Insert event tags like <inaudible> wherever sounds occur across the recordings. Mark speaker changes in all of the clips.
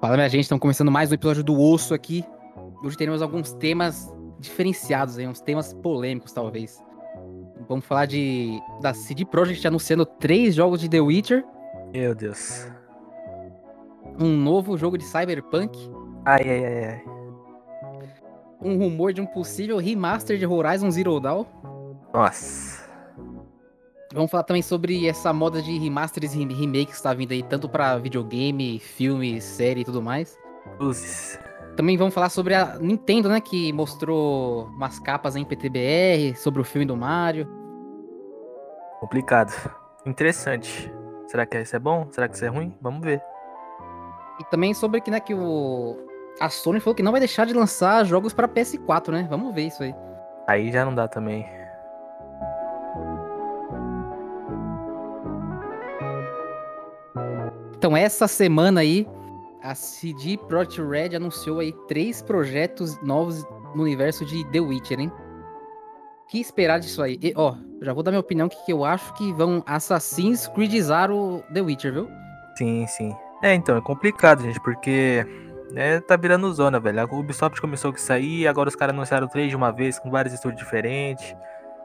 Speaker 1: Fala, minha gente, estamos começando mais um episódio do Osso aqui. Hoje teremos alguns temas diferenciados aí, uns temas polêmicos, talvez. Vamos falar de da CD Projekt anunciando três jogos de The Witcher,
Speaker 2: Meu Deus.
Speaker 1: um novo jogo de Cyberpunk,
Speaker 2: Ai, ai, ai, ai.
Speaker 1: um rumor de um possível remaster de Horizon Zero Dawn.
Speaker 2: Nossa.
Speaker 1: Vamos falar também sobre essa moda de remasters e remakes que está vindo aí, tanto para videogame, filme, série e tudo mais.
Speaker 2: Luzes.
Speaker 1: Também vamos falar sobre a Nintendo, né, que mostrou umas capas em PTBR sobre o filme do Mario.
Speaker 2: Complicado. Interessante. Será que isso é bom? Será que isso é ruim? Vamos ver.
Speaker 1: E também sobre que, né, que o a Sony falou que não vai deixar de lançar jogos para PS4, né? Vamos ver isso aí.
Speaker 2: Aí já não dá também.
Speaker 1: Então, essa semana aí, a CD Projekt Red anunciou aí três projetos novos no universo de The Witcher, hein? O que esperar disso aí? E, ó, já vou dar minha opinião que, que eu acho que vão Assassin's Creedizar o The Witcher, viu?
Speaker 2: Sim, sim. É, então, é complicado, gente, porque é, tá virando zona, velho. A Ubisoft começou com isso aí, agora os caras anunciaram três de uma vez, com vários estúdios diferentes.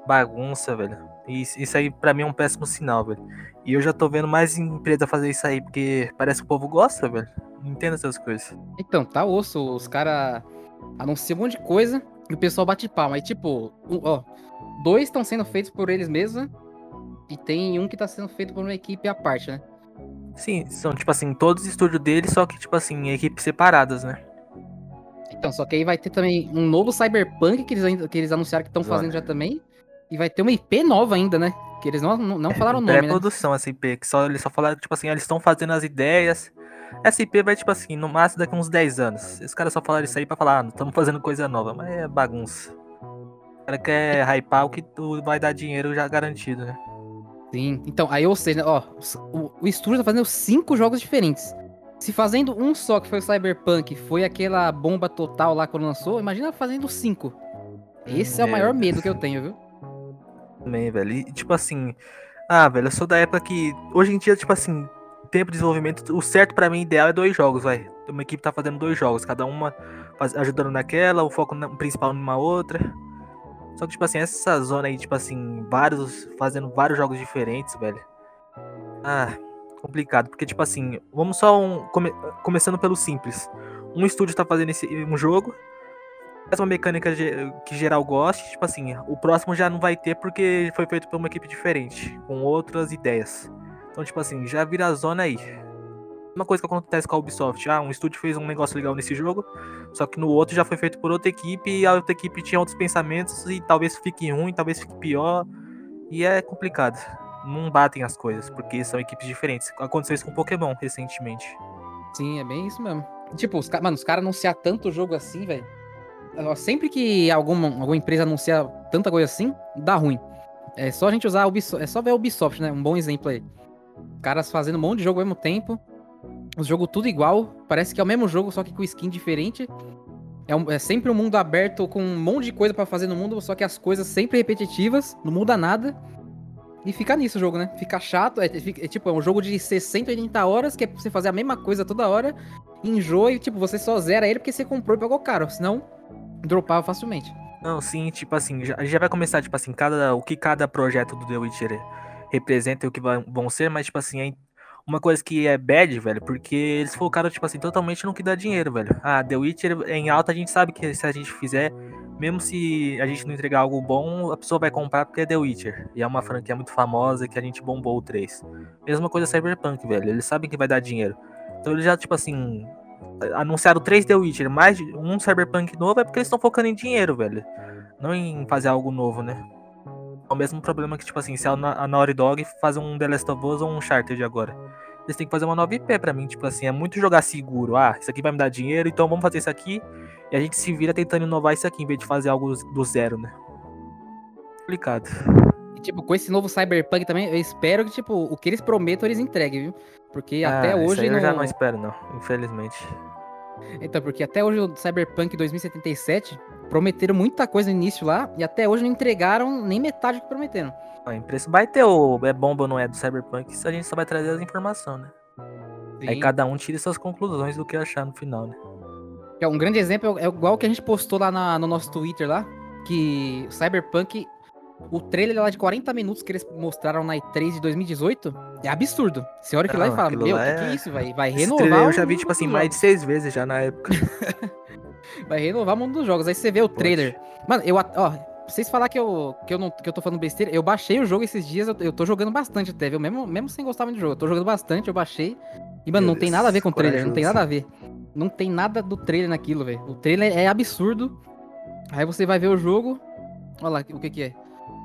Speaker 2: Bagunça, velho. E isso isso aí pra mim é um péssimo sinal, velho. E eu já tô vendo mais empresa fazer isso aí, porque parece que o povo gosta, velho. Não entendo essas coisas.
Speaker 1: Então, tá osso. Os caras anunciam um monte de coisa e o pessoal bate palma. Aí, tipo, ó, dois estão sendo feitos por eles mesmos? E tem um que tá sendo feito por uma equipe à parte, né?
Speaker 2: Sim, são tipo assim, todos os estúdios deles, só que tipo assim, equipes separadas, né?
Speaker 1: Então, só que aí vai ter também um novo Cyberpunk que eles, que eles anunciaram que estão fazendo já também. E vai ter uma IP nova ainda, né? Que eles não, não, não falaram o nome, né?
Speaker 2: Pré-produção, essa IP, que só, eles só falaram, tipo assim, eles estão fazendo as ideias. Essa IP vai, tipo assim, no máximo daqui uns 10 anos. Os caras só falaram isso aí pra falar, ah, não estamos fazendo coisa nova, mas é bagunça. O cara quer hypar o que tu vai dar dinheiro já garantido, né?
Speaker 1: Sim. Então, aí, ou seja, ó, o, o estúdio tá fazendo cinco jogos diferentes. Se fazendo um só, que foi o Cyberpunk, foi aquela bomba total lá quando lançou, imagina fazendo cinco. Esse é o
Speaker 2: Meu
Speaker 1: maior medo que eu tenho, viu?
Speaker 2: Também, velho. E, tipo assim, ah, velho, eu sou da época que, hoje em dia, tipo assim, tempo de desenvolvimento, o certo pra mim, ideal é dois jogos, vai. Uma equipe tá fazendo dois jogos, cada uma faz- ajudando naquela, o foco na- principal numa outra. Só que, tipo assim, essa zona aí, tipo assim, vários, fazendo vários jogos diferentes, velho. Ah, complicado, porque, tipo assim, vamos só um, come- começando pelo simples. Um estúdio tá fazendo esse, um jogo, uma mecânica que geral goste, tipo assim, o próximo já não vai ter porque foi feito por uma equipe diferente, com outras ideias. Então, tipo assim, já vira a zona aí. Uma coisa que acontece com a Ubisoft, ah, um estúdio fez um negócio legal nesse jogo, só que no outro já foi feito por outra equipe e a outra equipe tinha outros pensamentos e talvez fique ruim, talvez fique pior. E é complicado. Não batem as coisas, porque são equipes diferentes. Aconteceu isso com Pokémon recentemente.
Speaker 1: Sim, é bem isso mesmo. Tipo, os, mano, os caras anunciar tanto jogo assim, velho. Sempre que alguma, alguma empresa anuncia tanta coisa assim, dá ruim. É só a gente usar a Ubisoft, é só ver a Ubisoft, né? Um bom exemplo aí. Caras fazendo um monte de jogo ao mesmo tempo. Os jogos tudo igual. Parece que é o mesmo jogo, só que com skin diferente. É, um- é sempre um mundo aberto com um monte de coisa pra fazer no mundo, só que as coisas sempre repetitivas, não muda nada. E fica nisso o jogo, né? Fica chato. É, é- é tipo, é um jogo de 60, 80 horas, que é você fazer a mesma coisa toda hora enjoa e, tipo, você só zera ele porque você comprou e pagou caro. Senão, dropava facilmente.
Speaker 2: Não, sim, tipo assim, já, já vai começar, tipo assim, cada, o que cada projeto do The Witcher representa e o que vai- vão ser, mas, tipo assim, é uma coisa que é bad, velho, porque eles focaram, tipo assim, totalmente no que dá dinheiro, velho. Ah, The Witcher em alta, a gente sabe que se a gente fizer, mesmo se a gente não entregar algo bom, a pessoa vai comprar porque é The Witcher. E é uma franquia muito famosa que a gente bombou o 3. Mesma coisa Cyberpunk, velho, eles sabem que vai dar dinheiro. Então eles já, tipo assim, anunciaram três The Witcher, mais um Cyberpunk novo, é porque eles estão focando em dinheiro, velho. Não em fazer algo novo, né? É o mesmo problema que, tipo assim, se a Naughty Dog fazer um The Last of Us ou um Uncharted agora. Eles têm que fazer uma nova IP pra mim, tipo assim, é muito jogar seguro. Ah, isso aqui vai me dar dinheiro, então vamos fazer isso aqui. E a gente se vira tentando inovar isso aqui, em vez de fazer algo do zero, né? Complicado.
Speaker 1: E, tipo, com esse novo Cyberpunk também, eu espero que, tipo, o que eles prometam, eles entreguem, viu? Porque até
Speaker 2: Ah, isso
Speaker 1: hoje
Speaker 2: aí
Speaker 1: não...
Speaker 2: eu já não espero, não, infelizmente.
Speaker 1: Então, porque até hoje o Cyberpunk 2077 prometeram muita coisa no início lá e até hoje não entregaram nem metade do que prometeram.
Speaker 2: A impressão vai ter o é bomba ou não é do Cyberpunk, isso a gente só vai trazer as informações, né? Aí
Speaker 1: Sim.
Speaker 2: cada um tira suas conclusões do que achar no final, né?
Speaker 1: É, Um grande exemplo é igual o que a gente postou lá na- no nosso Twitter lá, que o Cyberpunk, o trailer lá de 40 minutos que eles mostraram na E3 de 2018, é absurdo. Você olha aquilo lá e fala, meu, o
Speaker 2: lá
Speaker 1: que, que
Speaker 2: é-
Speaker 1: é isso? Vai, vai renovar
Speaker 2: trailer eu já vi, tipo assim, mais de seis vezes já na época. <laughs>
Speaker 1: Vai renovar o mundo dos jogos. Aí você vê o
Speaker 2: Pode.
Speaker 1: trailer. Mano, eu, ó, pra vocês falar que eu, que, eu não, que eu tô falando besteira, eu baixei o jogo esses dias, eu, eu tô jogando bastante até, viu? Mesmo, mesmo sem gostar muito do jogo. Eu tô jogando bastante, eu baixei. E, mano,
Speaker 2: Meu
Speaker 1: não tem nada a ver com o trailer, não tem nada a ver. Não tem nada do trailer naquilo, velho. O trailer é absurdo. Aí você vai ver o jogo. Olha lá, o que que é.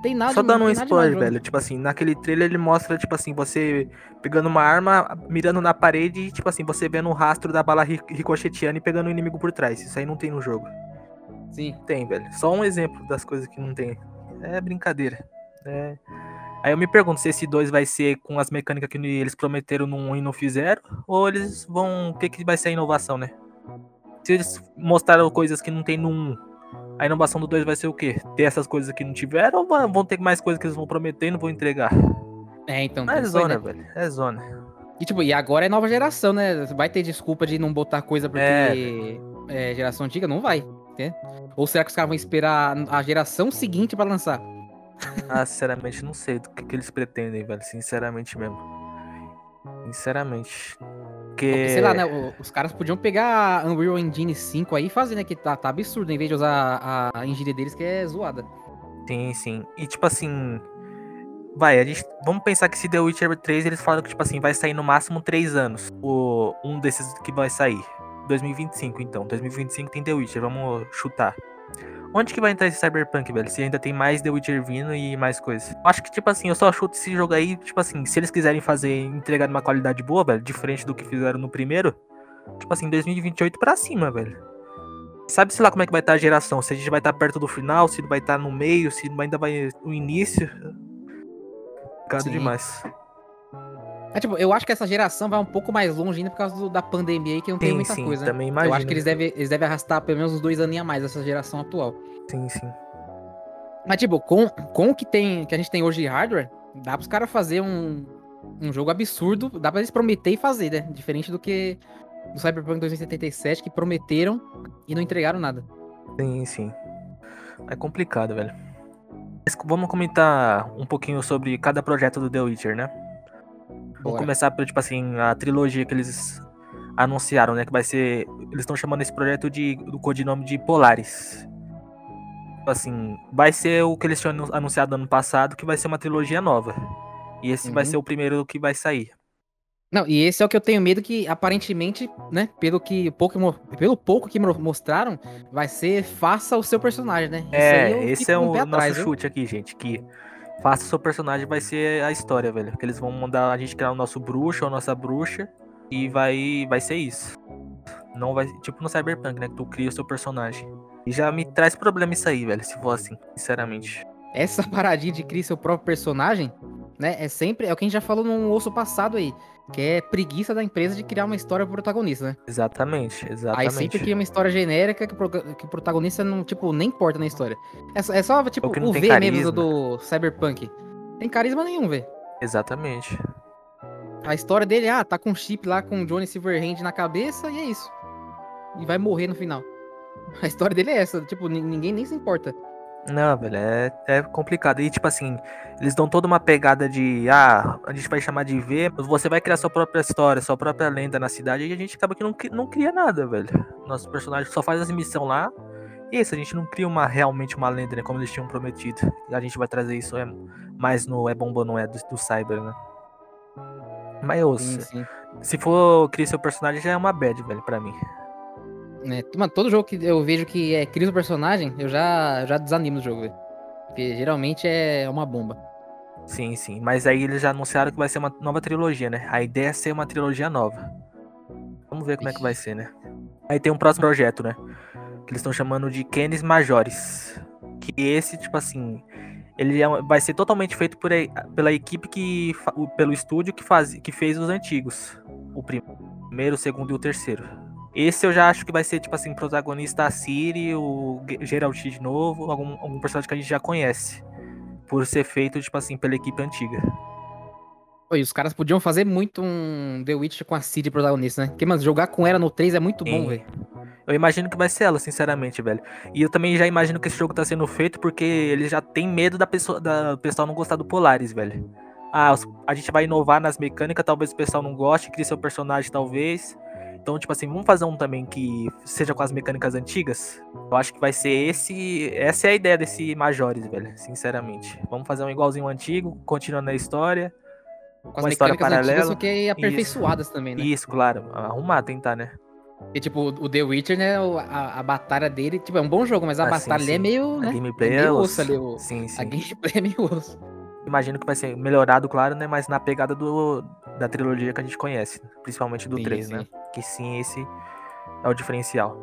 Speaker 1: Tem nada
Speaker 2: Só
Speaker 1: não
Speaker 2: dando um spoiler, velho. Tipo assim, naquele trailer ele mostra, tipo assim, você pegando uma arma, mirando na parede e, tipo assim, você vendo o rastro da bala ri- ricocheteando e pegando o inimigo por trás. Isso aí não tem no jogo.
Speaker 1: Sim.
Speaker 2: Tem, velho. Só um exemplo das coisas que não tem. É brincadeira. É. Aí eu me pergunto se esse 2 vai ser com as mecânicas que eles prometeram no 1 e não fizeram, ou eles vão. O que, que vai ser a inovação, né? Se eles mostraram coisas que não tem no 1, a inovação do 2 vai ser o quê? Ter essas coisas que não tiveram, ou vão ter mais coisas que eles vão prometer e não vão entregar?
Speaker 1: É, então.
Speaker 2: É zona,
Speaker 1: né?
Speaker 2: velho. É zona.
Speaker 1: E, tipo, e agora é nova geração, né? Vai ter desculpa de não botar coisa porque é, geração antiga? Não vai. né? Ou será que os caras vão esperar a geração seguinte pra lançar? <laughs>
Speaker 2: Ah, sinceramente, não sei do que, que eles pretendem, velho. Sinceramente mesmo. Sinceramente. Porque.
Speaker 1: Porque, sei lá, né? Os caras podiam pegar a Unreal Engine 5 aí e fazer, né? Que tá, tá absurdo, em vez de usar a, a engine deles, que é zoada.
Speaker 2: Sim, sim. E tipo assim. Vai, a gente. Vamos pensar que se The Witcher 3, eles falaram que, tipo assim, vai sair no máximo 3 anos. O, um desses que vai sair. 2025, então. 2025 tem The Witcher, vamos chutar. Onde que vai entrar esse Cyberpunk, velho? Se ainda tem mais The Witcher vindo e mais coisas. Acho que, tipo assim, eu só chuto esse jogo aí, tipo assim, se eles quiserem fazer, entregar numa qualidade boa, velho, diferente do que fizeram no primeiro, tipo assim, 2028 pra cima, velho. Sabe-se lá como é que vai estar a geração, se a gente vai estar perto do final, se vai estar no meio, se ainda vai no início.
Speaker 1: Sim.
Speaker 2: demais.
Speaker 1: É, tipo, eu acho que essa geração vai um pouco mais longe ainda por causa do- da pandemia aí, que não tem
Speaker 2: Sim,
Speaker 1: muita
Speaker 2: sim,
Speaker 1: coisa. né?
Speaker 2: também
Speaker 1: Eu
Speaker 2: imagino.
Speaker 1: acho que eles devem, eles devem arrastar pelo menos uns dois aninhos a mais essa geração atual.
Speaker 2: Sim, sim.
Speaker 1: Mas, tipo, com, com o que, tem, que a gente tem hoje de hardware, dá pros caras fazer um, um jogo absurdo, dá pra eles prometer e fazer, né? Diferente do que do Cyberpunk 2077, que prometeram e não entregaram nada.
Speaker 2: Sim, sim. É complicado, velho. Mas Vamos comentar um pouquinho sobre cada projeto do The Witcher, né? Vamos começar pelo, tipo assim, a trilogia que eles anunciaram, né? Que vai ser. Eles estão chamando esse projeto de do codinome de Polaris. Tipo assim, vai ser o que eles tinham anu- anunciado ano passado, que vai ser uma trilogia nova. E esse vai
Speaker 1: Uhum.
Speaker 2: ser o primeiro que vai sair.
Speaker 1: Não, e esse é o que eu tenho medo que, aparentemente, né, pelo que pouco, pelo pouco que mo- mostraram, vai ser faça o seu personagem, né?
Speaker 2: É, esse é o nosso
Speaker 1: viu?
Speaker 2: chute aqui, gente. Que faça seu personagem vai ser a história, velho. Que eles vão mandar a gente criar o nosso bruxo ou nossa bruxa. E vai, vai ser isso. Não vai. Tipo no Cyberpunk, né? Que tu cria o seu personagem. E já me traz problema isso aí, velho. Se for assim, sinceramente.
Speaker 1: Essa <laughs> paradinha de criar seu próprio personagem, né, é sempre, é o que a gente já falou num osso passado aí, que é preguiça da empresa de criar uma história pro protagonista, né?
Speaker 2: Exatamente,
Speaker 1: Aí
Speaker 2: exatamente.
Speaker 1: sempre cria uma história genérica que, o proga- que o protagonista não, tipo, nem importa na história. É só, é só, tipo, o V mesmo
Speaker 2: carisma.
Speaker 1: do Cyberpunk. Tem carisma nenhum, velho.
Speaker 2: Exatamente.
Speaker 1: A história dele, ah, tá com um chip lá com o Johnny Silverhand na cabeça e é isso. E vai morrer no final. <laughs> A história dele é essa, tipo, ni- ninguém nem se importa.
Speaker 2: Não, velho, é, é complicado. E, tipo assim, eles dão toda uma pegada de, ah, a gente vai chamar de V, você vai criar sua própria história, sua própria lenda na cidade, e a gente acaba que não, não cria nada, velho. Nosso personagem só faz as missões lá, e isso, a gente não cria uma, realmente uma lenda, né, como eles tinham prometido. A gente vai trazer isso é, mais no É Bomba Não É, do, do Cyber, né. Mas,
Speaker 1: Sim,
Speaker 2: se,
Speaker 1: sim.
Speaker 2: se for criar seu personagem, já é uma bad, velho, pra mim.
Speaker 1: É, mano, todo jogo que eu vejo que é cria o personagem, eu já, já desanimo do jogo, velho. Porque geralmente é uma bomba.
Speaker 2: Sim, sim. Mas aí eles já anunciaram que vai ser uma nova trilogia, né? A ideia é ser uma trilogia nova. Vamos ver como é que vai ser, né? Aí tem um próximo projeto, né? Que eles estão chamando de Canis Majores. Que esse, tipo assim, ele é vai ser totalmente feito por, pela equipe que. pelo estúdio que, faz, que fez os antigos. O prim- primeiro, o segundo e o terceiro. Esse eu já acho que vai ser, tipo assim, protagonista a Siri, o Ge- Geralt de novo, algum, algum personagem que a gente já conhece. Por ser feito, tipo assim, pela equipe antiga.
Speaker 1: Oi, os caras podiam fazer muito um The Witch com a Cid protagonista, né? Porque, mano, jogar com ela no 3 é muito bom,
Speaker 2: Sim.
Speaker 1: velho.
Speaker 2: Eu imagino que vai ser ela, sinceramente, velho. E eu também já imagino que esse jogo tá sendo feito porque eles já tem medo da pessoa, da pessoal não gostar do Polaris, velho. Ah, a gente vai inovar nas mecânicas, talvez o pessoal não goste, crie seu personagem, talvez. Então, tipo assim, vamos fazer um também que seja com as mecânicas antigas. Eu acho que vai ser esse. Essa é a ideia desse Majores, velho. Sinceramente. Vamos fazer um igualzinho antigo, continuando a história.
Speaker 1: Com as
Speaker 2: Uma história
Speaker 1: mecânicas antigas,
Speaker 2: paralela.
Speaker 1: só que aperfeiçoadas também, né?
Speaker 2: Isso, claro. Arrumar, tentar, né?
Speaker 1: E, tipo, o The Witcher, né, a, a batalha dele, tipo, é um bom jogo, mas a
Speaker 2: Ah, sim,
Speaker 1: batalha ali é
Speaker 2: sim.
Speaker 1: meio,
Speaker 2: A
Speaker 1: né?
Speaker 2: gameplay
Speaker 1: é
Speaker 2: é
Speaker 1: meio
Speaker 2: osso.
Speaker 1: osso ali, o-
Speaker 2: Sim,
Speaker 1: A
Speaker 2: sim.
Speaker 1: gameplay é meio osso.
Speaker 2: Imagino que vai ser melhorado, claro, né? Mas na pegada do, da trilogia que a gente conhece, principalmente do
Speaker 1: Sim,
Speaker 2: 3,
Speaker 1: sim.
Speaker 2: né? Que sim, esse é o diferencial.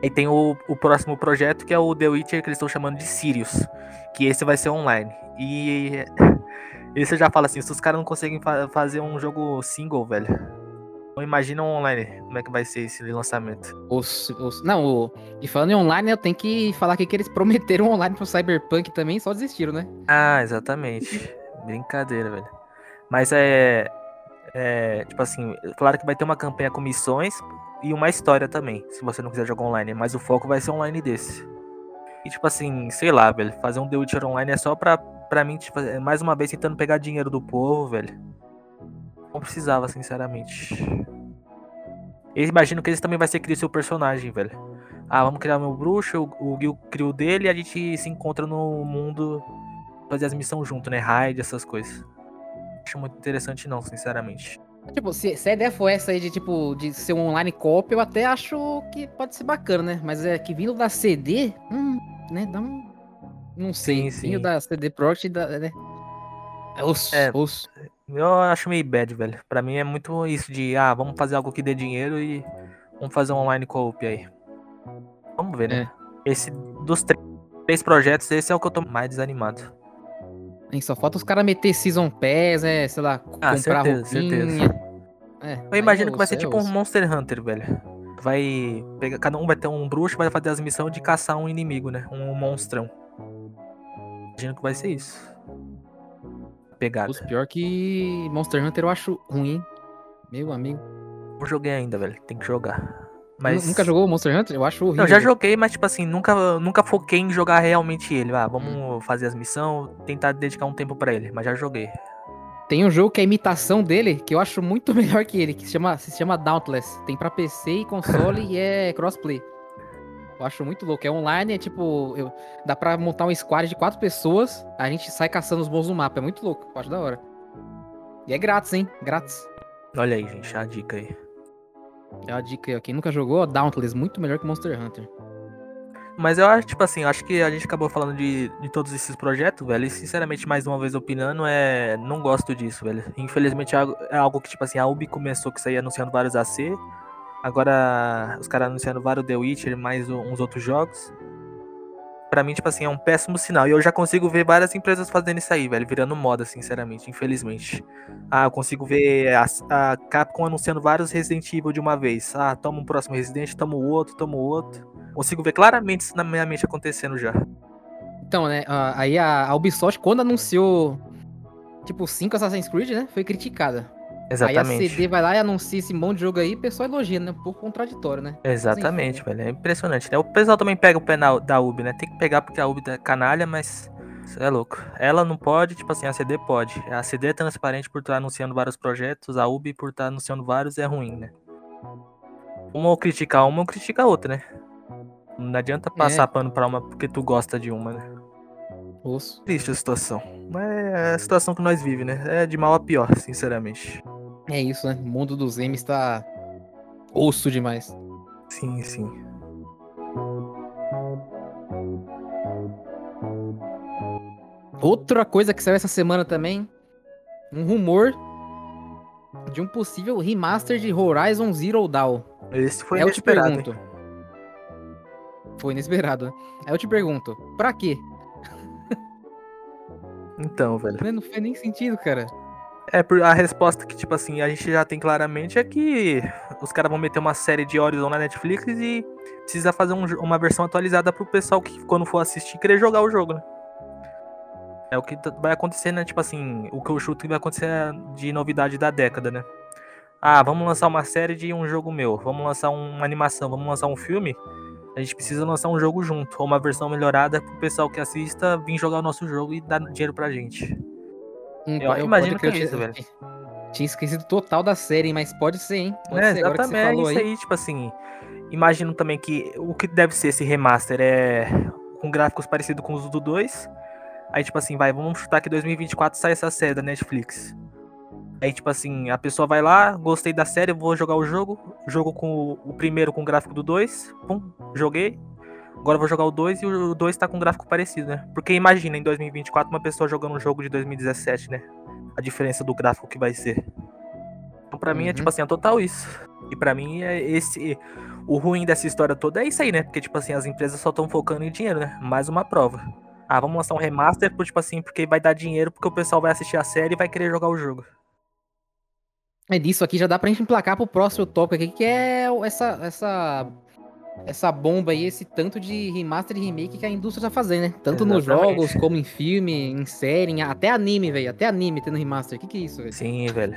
Speaker 2: E tem o, o próximo projeto que é o The Witcher, que eles estão chamando de Sirius. Que esse vai ser online. E <laughs> esse eu já falo assim: se os caras não conseguem fa- fazer um jogo single, velho. Imagina online. Como é que vai ser esse lançamento?
Speaker 1: Os, os, não, o, e falando em online, eu tenho que falar aqui que eles prometeram online pro Cyberpunk também, só desistiram, né?
Speaker 2: Ah, exatamente. Brincadeira, velho. Mas é, é. Tipo assim, claro que vai ter uma campanha com missões e uma história também, se você não quiser jogar online. Mas o foco vai ser online desse. E tipo assim, sei lá, velho. Fazer um The Witcher online é só pra, pra mim, tipo, é mais uma vez tentando pegar dinheiro do povo, velho. Não precisava, sinceramente. Eu imagino que esse também vai ser criar seu personagem, velho. Ah, vamos criar meu bruxo, o, o Gil cria o dele e a gente se encontra no mundo fazer as missões junto, né? Raid, essas coisas. Acho muito interessante não, sinceramente.
Speaker 1: Tipo, se, se a ideia for essa aí de, tipo, de ser um online co-op, eu até acho que pode ser bacana, né? Mas é que vindo da CD, hum, né, dá um... Não sei,
Speaker 2: Sim,
Speaker 1: vindo
Speaker 2: sim.
Speaker 1: da CD Projekt, né? É osso,
Speaker 2: É.
Speaker 1: osso.
Speaker 2: Eu acho meio bad, velho. Pra mim é muito isso de, ah, vamos fazer algo que dê dinheiro e vamos fazer um online co-op aí. Vamos ver, né? Esse dos três, projetos, esse é o que eu tô mais desanimado.
Speaker 1: Hein, só falta os caras meter Season Pass, é, sei lá,
Speaker 2: Ah,
Speaker 1: comprar
Speaker 2: certeza,
Speaker 1: roupinha. É, aí
Speaker 2: Eu imagino
Speaker 1: é
Speaker 2: que vai ser
Speaker 1: é
Speaker 2: tipo um. Monster Hunter, velho. Vai pegar, cada um vai ter um bruxo, vai fazer as missões de caçar um inimigo, né? Um monstrão. Imagino que vai ser isso. Pegada.
Speaker 1: Os pior que Monster Hunter eu acho ruim, hein? Meu amigo.
Speaker 2: Não joguei ainda, velho. Tem que jogar. Mas.
Speaker 1: Nunca jogou Monster Hunter? Eu acho horrível.
Speaker 2: Não, já joguei, mas tipo assim, nunca, nunca foquei em jogar realmente ele. Ah, vamos
Speaker 1: Hum.
Speaker 2: fazer as missões, tentar dedicar um tempo pra ele, mas já joguei.
Speaker 1: Tem um jogo que é imitação dele, que eu acho muito <laughs> melhor que ele, que se chama, se chama Dauntless. Tem pra PC e console e é crossplay. Eu acho muito louco. É online, é tipo. eu- dá pra montar um squad de quatro pessoas, a gente sai caçando os bons no mapa. É muito louco, eu acho da hora. E é grátis, hein? Grátis.
Speaker 2: Olha aí, gente, a dica aí.
Speaker 1: É uma dica aí, ó. Quem nunca jogou, Dauntless, muito melhor que Monster Hunter.
Speaker 2: Mas eu acho, tipo assim, eu acho que a gente acabou falando de, de todos esses projetos, velho. E sinceramente, mais uma vez opinando, é. Não gosto disso, velho. Infelizmente é algo, é algo que, tipo assim, a Ubi começou com isso aí anunciando vários AC. Agora os caras anunciando vários The Witcher mais uns outros jogos. Pra mim, tipo assim, é um péssimo sinal. E eu já consigo ver várias empresas fazendo isso aí, velho. Virando moda, sinceramente, infelizmente. Ah, eu consigo ver a, a Capcom anunciando vários Resident Evil de uma vez. Ah, toma um próximo Resident, toma o outro, toma o outro. Consigo ver claramente isso na minha mente acontecendo já.
Speaker 1: Então, né, aí a Ubisoft, quando anunciou, tipo, 5 Assassin's Creed, né, foi criticada. Aí a
Speaker 2: Exatamente.
Speaker 1: CD vai lá e anuncia esse monte de jogo aí, o pessoal elogia, né, pouco contraditório, né.
Speaker 2: Exatamente,
Speaker 1: enfim,
Speaker 2: velho. É impressionante, né? O pessoal também pega o pé na- da Ubi, né? Tem que pegar porque a Ubi é canalha, mas. É louco. Ela não pode, tipo assim, a CD pode. A CD é transparente por estar anunciando vários projetos, a Ubi por estar anunciando vários é ruim, né? Uma ou criticar uma ou criticar a outra, né? Não adianta passar
Speaker 1: É.
Speaker 2: pano pra uma porque tu gosta de uma, né?
Speaker 1: Osso.
Speaker 2: Triste a situação. Mas é a situação que nós vivemos, né? É de mal a pior, sinceramente.
Speaker 1: É isso, né, o mundo dos games tá osso demais.
Speaker 2: Sim, sim.
Speaker 1: Outra coisa que saiu essa semana também, um rumor de um possível remaster de Horizon Zero Dawn.
Speaker 2: Esse foi
Speaker 1: Aí eu te
Speaker 2: inesperado. hein?
Speaker 1: pergunto. Foi inesperado, né? Aí eu te pergunto, pra quê?
Speaker 2: Então, velho.
Speaker 1: Né, Não fez nem sentido, cara.
Speaker 2: É, a resposta que, tipo assim, a gente já tem claramente é que os caras vão meter uma série de Horizon na Netflix e precisa fazer um uma versão atualizada pro pessoal que, quando for assistir, querer jogar o jogo, né? É o que vai acontecer, né? Tipo assim, o que eu chuto que vai acontecer de novidade da década, né? Ah, vamos lançar uma série de um jogo meu, vamos lançar uma animação, vamos lançar um filme. A gente precisa lançar um jogo junto, ou uma versão melhorada pro pessoal que assista vir jogar o nosso jogo e dar dinheiro pra gente.
Speaker 1: Hum,
Speaker 2: Eu imagino que é
Speaker 1: eu
Speaker 2: isso,
Speaker 1: tinha-
Speaker 2: velho. <laughs>
Speaker 1: Tinha esquecido total da série, mas pode ser, hein? Pode
Speaker 2: é,
Speaker 1: ser,
Speaker 2: exatamente,
Speaker 1: falou
Speaker 2: isso
Speaker 1: aí.
Speaker 2: aí, tipo assim. Imagino também que o que deve ser esse remaster é com gráficos parecidos com os do 2. Aí, tipo assim, vai, vamos chutar que 2024 sai essa série da Netflix. Aí, tipo assim, a pessoa vai lá, gostei da série, vou jogar o jogo. Jogo com o, o primeiro com o gráfico do 2. Pum, joguei. Agora eu vou jogar o 2 e o 2 tá com gráfico parecido, né? Porque imagina em 2024 uma pessoa jogando um jogo de 2017, né? A diferença do gráfico que vai ser. Então, pra mim, é
Speaker 1: Uhum.
Speaker 2: tipo assim, é total isso. E pra mim, é esse. O ruim dessa história toda é isso aí, né? Porque, tipo assim, as empresas só estão focando em dinheiro, né? Mais uma prova. Ah, vamos lançar um remaster, por, tipo assim, porque vai dar dinheiro, porque o pessoal vai assistir a série e vai querer jogar o jogo.
Speaker 1: É disso aqui já dá pra gente emplacar pro próximo tópico aqui, que é essa, essa, essa bomba aí, esse tanto de remaster e remake que a indústria tá fazendo, né? Tanto nos
Speaker 2: Exatamente.
Speaker 1: jogos, como em filme, em série, em- até anime, velho. Até anime tendo remaster. Que que é isso, velho?
Speaker 2: Sim, velho.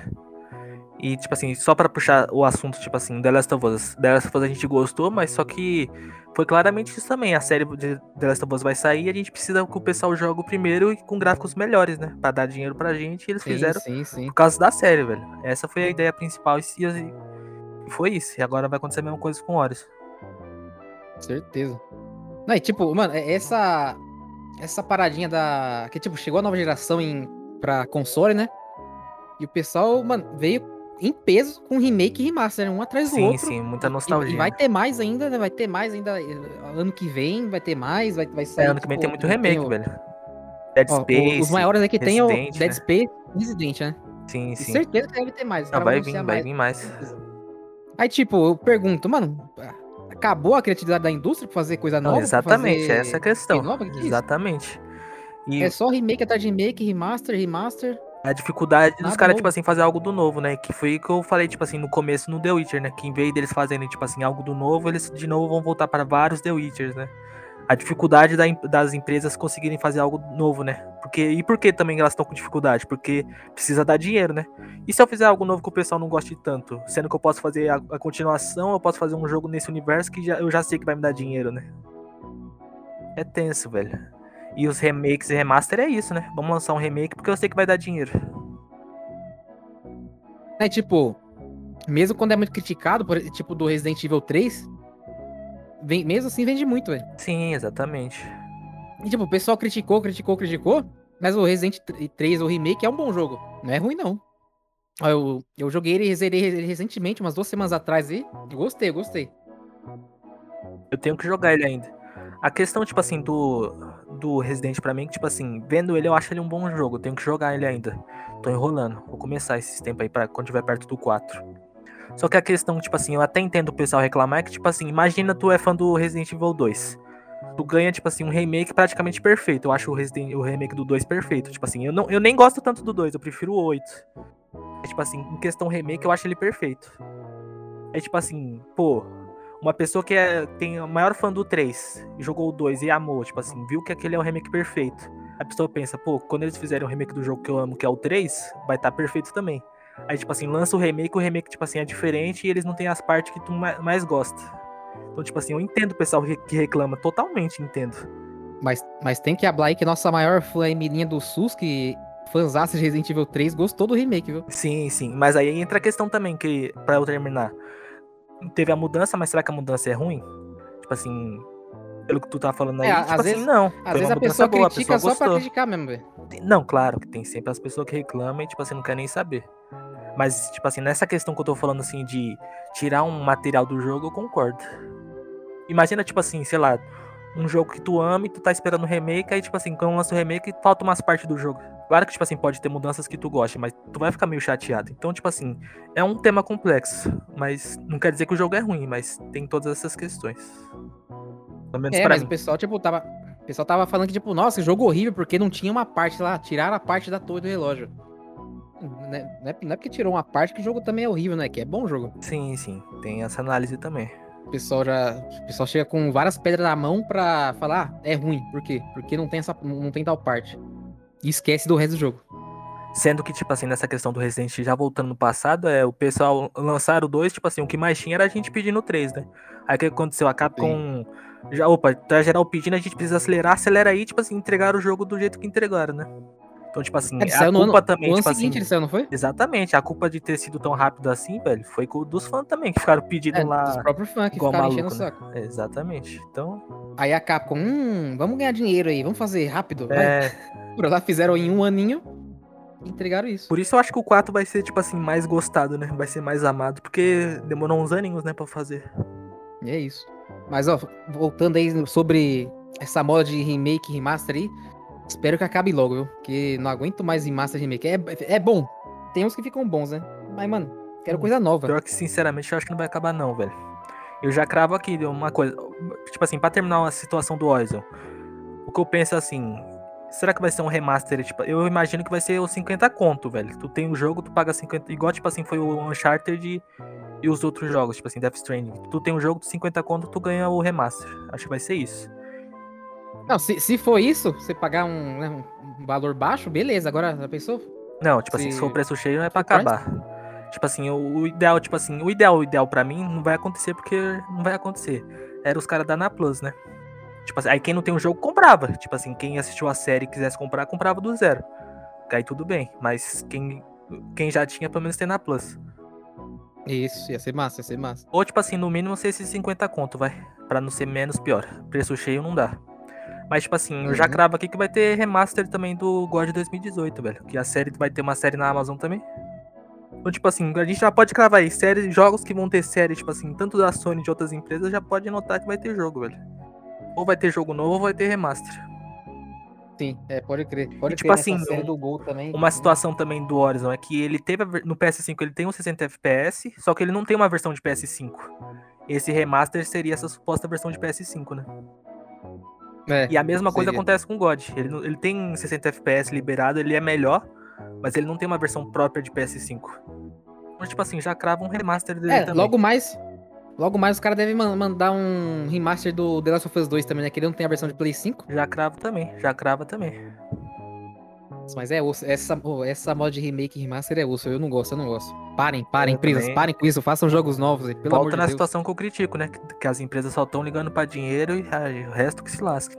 Speaker 2: E, tipo assim, só pra puxar o assunto, tipo assim, The Last of Us. The Last of Us a gente gostou, mas só que foi claramente isso também. A série de The Last of Us vai sair e a gente precisa que o pessoal jogue o primeiro e com gráficos melhores, né? Pra dar dinheiro pra gente. E eles
Speaker 1: Sim,
Speaker 2: fizeram
Speaker 1: sim, sim.
Speaker 2: por causa da série, velho. Essa foi a ideia principal e e foi isso. E agora vai acontecer a mesma coisa com Horus.
Speaker 1: Certeza. Não, e tipo, mano, é- essa essa paradinha da que tipo chegou a nova geração em para console, né? E o pessoal, mano, veio em peso com remake e remaster, né? um atrás do
Speaker 2: Sim,
Speaker 1: outro.
Speaker 2: sim, muita
Speaker 1: E-
Speaker 2: nostalgia.
Speaker 1: E, vai ter mais ainda, né? Vai ter mais ainda eh, ano que vem, vai ter mais, vai, vai sair.
Speaker 2: É, ano que vem
Speaker 1: tipo,
Speaker 2: tem muito
Speaker 1: tem
Speaker 2: remake,
Speaker 1: o-
Speaker 2: velho. Dead
Speaker 1: ó,
Speaker 2: Space.
Speaker 1: os maiores aqui tem o Dead
Speaker 2: né?
Speaker 1: Space e Resident, né?
Speaker 2: Sim,
Speaker 1: E
Speaker 2: sim.
Speaker 1: certeza que deve ter mais.
Speaker 2: Não,
Speaker 1: caras
Speaker 2: vai vir, vai
Speaker 1: mais.
Speaker 2: vir mais.
Speaker 1: Aí, tipo, eu pergunto, mano, acabou a criatividade da indústria pra fazer coisa
Speaker 2: Não,
Speaker 1: nova? pra
Speaker 2: exatamente,
Speaker 1: fazer
Speaker 2: essa é a questão.
Speaker 1: spin-off? Que é
Speaker 2: exatamente. E
Speaker 1: É só remake atrás de remake, remaster, remaster.
Speaker 2: a dificuldade dos
Speaker 1: Nada
Speaker 2: caras,
Speaker 1: novo.
Speaker 2: tipo assim, fazer algo do novo, né? Que foi o que eu falei, tipo assim, no começo no The Witcher, né? Que em vez deles fazerem, tipo assim, algo do novo, eles de novo vão voltar para vários The Witchers, né? A dificuldade da das empresas conseguirem fazer algo novo, né? Porque, e por que também elas estão com dificuldade? Porque precisa dar dinheiro, né? E se eu fizer algo novo que o pessoal não goste tanto? Sendo que eu posso fazer a, a continuação, eu posso fazer um jogo nesse universo que já, eu já sei que vai me dar dinheiro, né? É tenso, velho. E os remakes e remaster é isso, né? Vamos lançar um remake porque eu sei que vai dar dinheiro.
Speaker 1: É tipo, mesmo quando é muito criticado, por, tipo do Resident Evil 3, vem, mesmo assim vende muito, velho.
Speaker 2: Sim, exatamente.
Speaker 1: E tipo, o pessoal criticou, criticou, criticou, mas o Resident 3, o remake, é um bom jogo. Não é ruim, não. Eu, eu joguei ele, zerei ele recentemente, umas duas semanas atrás. Eu gostei, gostei.
Speaker 2: Eu tenho que jogar ele ainda. A questão, tipo assim, do, do Resident pra mim, que, tipo assim, vendo ele, eu acho ele um bom jogo. Eu tenho que jogar ele ainda. Tô enrolando. Vou começar esses tempos aí pra quando tiver perto do 4. Só que a questão, tipo assim, eu até entendo o pessoal reclamar, que, tipo assim, imagina tu é fã do Resident Evil 2. Tu ganha, tipo assim, um remake praticamente perfeito. Eu acho o, Resident, o remake do 2 perfeito. Tipo assim, eu, não, eu nem gosto tanto do 2, eu prefiro o 8. É, tipo assim, em questão remake, eu acho ele perfeito. É tipo assim, pô, uma pessoa que é, tem o maior fã do 3 e jogou o 2 e amou, tipo assim, viu que aquele é o remake perfeito. A pessoa pensa, pô, quando eles fizerem o remake do jogo que eu amo, que é o 3, vai estar perfeito também. Aí, tipo assim, lança o remake, o remake, tipo assim, é diferente e eles não têm as partes que tu ma- mais gosta. Então, tipo assim, eu entendo o pessoal que reclama, totalmente entendo.
Speaker 1: Mas, mas tem que hablar aí que nossa maior fã é Mirinha do SUS, que fãzaça de Resident Evil 3, gostou do remake, viu?
Speaker 2: Sim, sim. Mas aí entra a questão também, que, pra eu terminar, teve a mudança, mas será que a mudança é ruim? Tipo assim, pelo que tu tá falando aí,
Speaker 1: É,
Speaker 2: tipo
Speaker 1: às
Speaker 2: assim,
Speaker 1: vezes-
Speaker 2: não.
Speaker 1: Às vezes a pessoa
Speaker 2: boa, a
Speaker 1: critica
Speaker 2: pessoa
Speaker 1: só pra
Speaker 2: gostou.
Speaker 1: criticar mesmo, velho.
Speaker 2: Não, claro que tem sempre as pessoas que reclamam e, tipo assim, não quer nem saber. Mas, tipo assim, nessa questão que eu tô falando, assim, de tirar um material do jogo, eu concordo. Imagina, tipo assim, sei lá, um jogo que tu ama e tu tá esperando o remake, aí, tipo assim, quando lança o remake, falta umas partes do jogo. Claro que, tipo assim, pode ter mudanças que tu goste, mas tu vai ficar meio chateado. Então, tipo assim, é um tema complexo. Mas não quer dizer que o jogo é ruim, mas tem todas essas questões. Pelo menos
Speaker 1: É,
Speaker 2: pra
Speaker 1: mas
Speaker 2: mim.
Speaker 1: o pessoal, tipo, tava. O pessoal tava falando que, tipo, nossa, jogo horrível, porque não tinha uma parte lá, tiraram a parte da torre do relógio. Não é, não é- não é porque tirou uma parte que o jogo também é horrível, né? Que é bom jogo.
Speaker 2: Sim, sim. Tem essa análise também.
Speaker 1: O pessoal já. O pessoal chega com várias pedras na mão pra falar, ah, é ruim. Por quê? Porque não tem essa. não tem tal parte. E esquece do resto do jogo.
Speaker 2: Sendo que, tipo assim, nessa questão do Resident já voltando no passado, é o pessoal lançaram o 2, tipo assim, o que mais tinha era a gente pedindo o 3, né? Aí o que aconteceu? A Capcom. Já, opa, tá geral pedindo, a gente precisa acelerar, acelera aí, tipo assim, entregar o jogo do jeito que entregaram, né? Então, tipo assim,
Speaker 1: Ele
Speaker 2: a culpa
Speaker 1: ano,
Speaker 2: também,
Speaker 1: no ano
Speaker 2: tipo
Speaker 1: seguinte,
Speaker 2: assim.
Speaker 1: ele saiu, não foi?
Speaker 2: Exatamente, a culpa de ter sido tão rápido assim, velho, foi com dos fãs também, que ficaram pedindo
Speaker 1: É, dos
Speaker 2: lá.
Speaker 1: próprios fãs que ficaram
Speaker 2: maluco,
Speaker 1: enchendo o
Speaker 2: né?
Speaker 1: saco.
Speaker 2: É, exatamente. Então,
Speaker 1: Aí a Capcom, hum, vamos ganhar dinheiro aí, vamos fazer rápido.
Speaker 2: É, <laughs>
Speaker 1: Por lá fizeram em um aninho e entregaram isso.
Speaker 2: por isso eu acho que o 4 vai ser, tipo assim, mais gostado, né? Vai ser mais amado, porque demorou uns aninhos, né, pra fazer.
Speaker 1: E é isso. Mas, ó, voltando aí sobre essa moda de remake remaster aí, espero que acabe logo, viu? Porque não aguento mais remaster e remake. É, é bom. Tem uns que ficam bons, né? Mas, mano, quero
Speaker 2: Hum,
Speaker 1: coisa nova.
Speaker 2: Pior que, sinceramente, eu acho que não vai acabar, não, velho. Eu já cravo aqui uma coisa. Tipo assim, pra terminar a situação do Horizon, o que eu penso é assim. Será que vai ser um remaster? Tipo, eu imagino que vai ser os 50 conto, velho. Tu tem o jogo, tu paga 50. Igual, tipo assim, foi o Uncharted e os outros jogos, tipo assim, Death Stranding. Tu tem um jogo de 50 conto, tu ganha o remaster. Acho que vai ser isso.
Speaker 1: Não, se, se for isso, você pagar um, né, um valor baixo, beleza. Agora, já pensou?
Speaker 2: Não, tipo assim,
Speaker 1: Se-
Speaker 2: se for preço cheio, não é pra
Speaker 1: full price?
Speaker 2: acabar. Tipo assim, o, o ideal, tipo assim, o ideal, o ideal pra mim não vai acontecer porque não vai acontecer. Era os caras da Na Plus, né? Tipo assim, aí quem não tem o jogo comprava. Tipo assim, quem assistiu a série e quisesse comprar, comprava do zero. Aí tudo bem. Mas quem, quem já tinha, pelo menos tem na Plus.
Speaker 1: Isso, ia ser massa, ia ser massa.
Speaker 2: Ou tipo assim, no mínimo ser esses 50 conto, vai. Pra não ser menos pior. Preço cheio não dá. Mas, tipo assim, eu já
Speaker 1: Uhum.
Speaker 2: cravo aqui que vai ter remaster também do God 2018, velho. Que a série vai ter uma série na Amazon também. Então, tipo assim, a gente já pode cravar aí. Série, jogos que vão ter série, tipo assim, tanto da Sony de outras empresas, já pode notar que vai ter jogo, velho. Ou vai ter jogo novo ou vai ter remaster.
Speaker 1: Sim, é, pode crer. Pode
Speaker 2: E, tipo
Speaker 1: crer
Speaker 2: assim,
Speaker 1: série
Speaker 2: um-
Speaker 1: do Gol também.
Speaker 2: Uma situação também do Horizon é que ele teve no PS5 ele tem um 60 FPS, só que ele não tem uma versão de PS5. Esse remaster seria essa suposta versão de PS5, né?
Speaker 1: É,
Speaker 2: E a mesma coisa
Speaker 1: seria.
Speaker 2: acontece com o God. Ele, ele tem 60 FPS liberado, ele é melhor, mas ele não tem uma versão própria de PS5. Então, tipo assim, já crava um remaster dele
Speaker 1: É,
Speaker 2: também.
Speaker 1: logo mais. Logo mais os caras devem man- mandar um remaster do The Last of Us 2 também, né? Que ele não tem a versão de Play 5.
Speaker 2: Já cravo também, já crava também.
Speaker 1: Mas é osso. Essa, essa mod de remake e remaster é osso. Eu não gosto, eu não gosto. Parem, parem,
Speaker 2: Eu
Speaker 1: empresas,
Speaker 2: também.
Speaker 1: parem com isso. Façam jogos novos aí, pelo
Speaker 2: Volta na
Speaker 1: Deus.
Speaker 2: situação que eu critico, né? Que, que as empresas só estão ligando pra dinheiro e ah, o resto que se lasque.